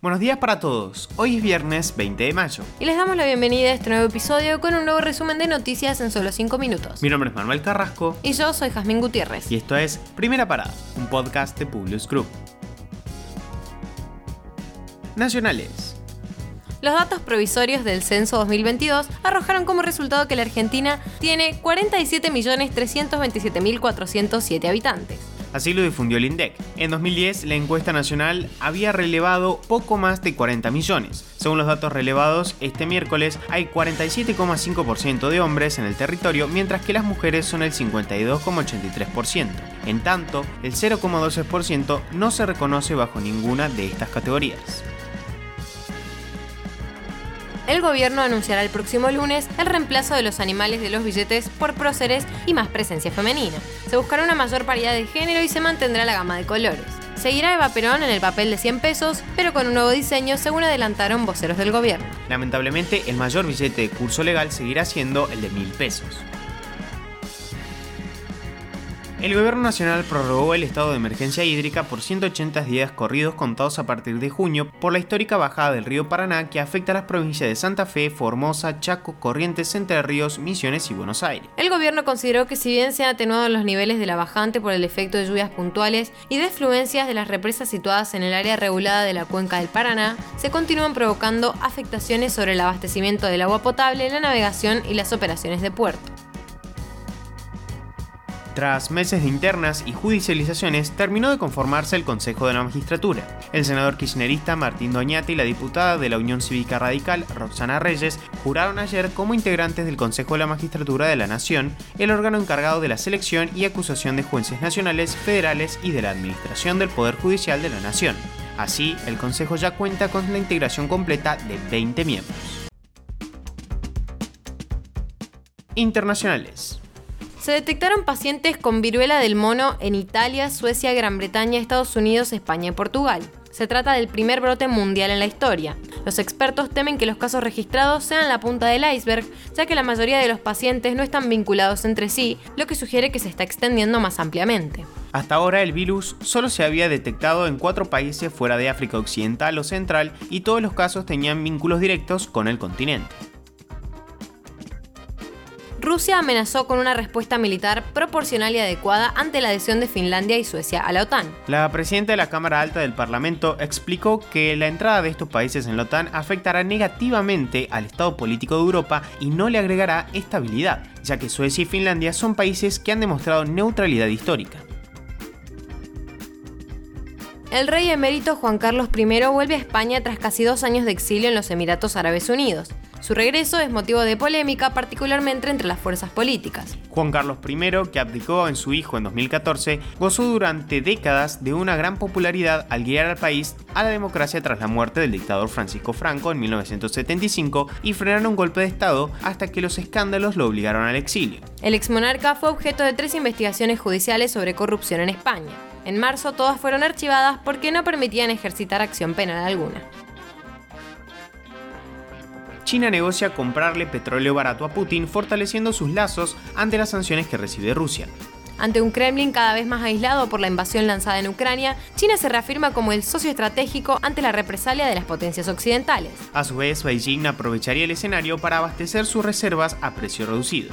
Buenos días para todos. Hoy es viernes 20 de mayo. Y les damos la bienvenida a este nuevo episodio con un nuevo resumen de noticias en solo 5 minutos. Mi nombre es Manuel Carrasco. Y yo soy Jazmín Gutiérrez. Y esto es Primera Parada, un podcast de Publius Group. Nacionales. Los datos provisorios del censo 2022 arrojaron como resultado que la Argentina tiene 47.327.407 habitantes. Así lo difundió el INDEC. En 2010, la encuesta nacional había relevado poco más de 40 millones. Según los datos relevados, este miércoles hay 47,5% de hombres en el territorio, mientras que las mujeres son el 52,83%. En tanto, el 0,12% no se reconoce bajo ninguna de estas categorías el gobierno anunciará el próximo lunes el reemplazo de los animales de los billetes por próceres y más presencia femenina. Se buscará una mayor paridad de género y se mantendrá la gama de colores. Seguirá Eva Perón en el papel de 100 pesos, pero con un nuevo diseño según adelantaron voceros del gobierno. Lamentablemente, el mayor billete de curso legal seguirá siendo el de 1000 pesos. El Gobierno Nacional prorrogó el estado de emergencia hídrica por 180 días corridos contados a partir de junio por la histórica bajada del río Paraná que afecta a las provincias de Santa Fe, Formosa, Chaco, Corrientes, Entre Ríos, Misiones y Buenos Aires. El gobierno consideró que si bien se han atenuado los niveles de la bajante por el efecto de lluvias puntuales y de fluencias de las represas situadas en el área regulada de la cuenca del Paraná, se continúan provocando afectaciones sobre el abastecimiento del agua potable, la navegación y las operaciones de puerto. Tras meses de internas y judicializaciones, terminó de conformarse el Consejo de la Magistratura. El senador kirchnerista Martín Doñate y la diputada de la Unión Cívica Radical, Roxana Reyes, juraron ayer como integrantes del Consejo de la Magistratura de la Nación, el órgano encargado de la selección y acusación de jueces nacionales, federales y de la administración del Poder Judicial de la Nación. Así, el Consejo ya cuenta con la integración completa de 20 miembros. Internacionales se detectaron pacientes con viruela del mono en Italia, Suecia, Gran Bretaña, Estados Unidos, España y Portugal. Se trata del primer brote mundial en la historia. Los expertos temen que los casos registrados sean la punta del iceberg, ya que la mayoría de los pacientes no están vinculados entre sí, lo que sugiere que se está extendiendo más ampliamente. Hasta ahora el virus solo se había detectado en cuatro países fuera de África Occidental o Central y todos los casos tenían vínculos directos con el continente. Rusia amenazó con una respuesta militar proporcional y adecuada ante la adhesión de Finlandia y Suecia a la OTAN. La presidenta de la Cámara Alta del Parlamento explicó que la entrada de estos países en la OTAN afectará negativamente al estado político de Europa y no le agregará estabilidad, ya que Suecia y Finlandia son países que han demostrado neutralidad histórica. El rey emérito Juan Carlos I vuelve a España tras casi dos años de exilio en los Emiratos Árabes Unidos. Su regreso es motivo de polémica, particularmente entre las fuerzas políticas. Juan Carlos I, que abdicó en su hijo en 2014, gozó durante décadas de una gran popularidad al guiar al país a la democracia tras la muerte del dictador Francisco Franco en 1975 y frenar un golpe de Estado hasta que los escándalos lo obligaron al exilio. El exmonarca fue objeto de tres investigaciones judiciales sobre corrupción en España. En marzo todas fueron archivadas porque no permitían ejercitar acción penal alguna. China negocia comprarle petróleo barato a Putin, fortaleciendo sus lazos ante las sanciones que recibe Rusia. Ante un Kremlin cada vez más aislado por la invasión lanzada en Ucrania, China se reafirma como el socio estratégico ante la represalia de las potencias occidentales. A su vez, Beijing aprovecharía el escenario para abastecer sus reservas a precio reducido.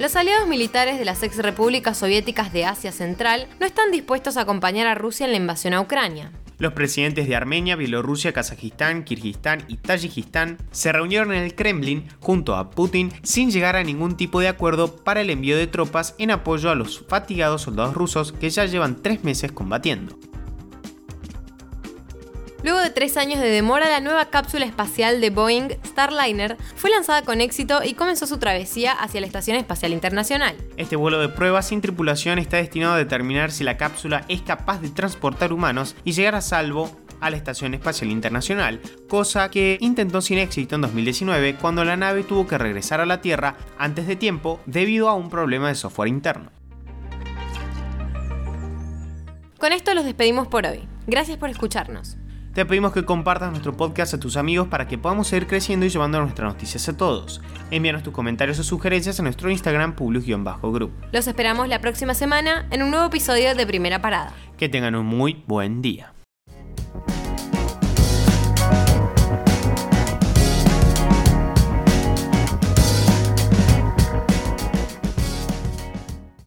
Los aliados militares de las ex repúblicas soviéticas de Asia Central no están dispuestos a acompañar a Rusia en la invasión a Ucrania. Los presidentes de Armenia, Bielorrusia, Kazajistán, Kirguistán y Tayikistán se reunieron en el Kremlin junto a Putin sin llegar a ningún tipo de acuerdo para el envío de tropas en apoyo a los fatigados soldados rusos que ya llevan tres meses combatiendo. Luego de tres años de demora, la nueva cápsula espacial de Boeing Starliner fue lanzada con éxito y comenzó su travesía hacia la Estación Espacial Internacional. Este vuelo de prueba sin tripulación está destinado a determinar si la cápsula es capaz de transportar humanos y llegar a salvo a la Estación Espacial Internacional, cosa que intentó sin éxito en 2019 cuando la nave tuvo que regresar a la Tierra antes de tiempo debido a un problema de software interno. Con esto los despedimos por hoy. Gracias por escucharnos. Te pedimos que compartas nuestro podcast a tus amigos para que podamos seguir creciendo y llevando nuestras noticias a todos. Envíanos tus comentarios o sugerencias a nuestro Instagram publius-group. Los esperamos la próxima semana en un nuevo episodio de Primera Parada. Que tengan un muy buen día.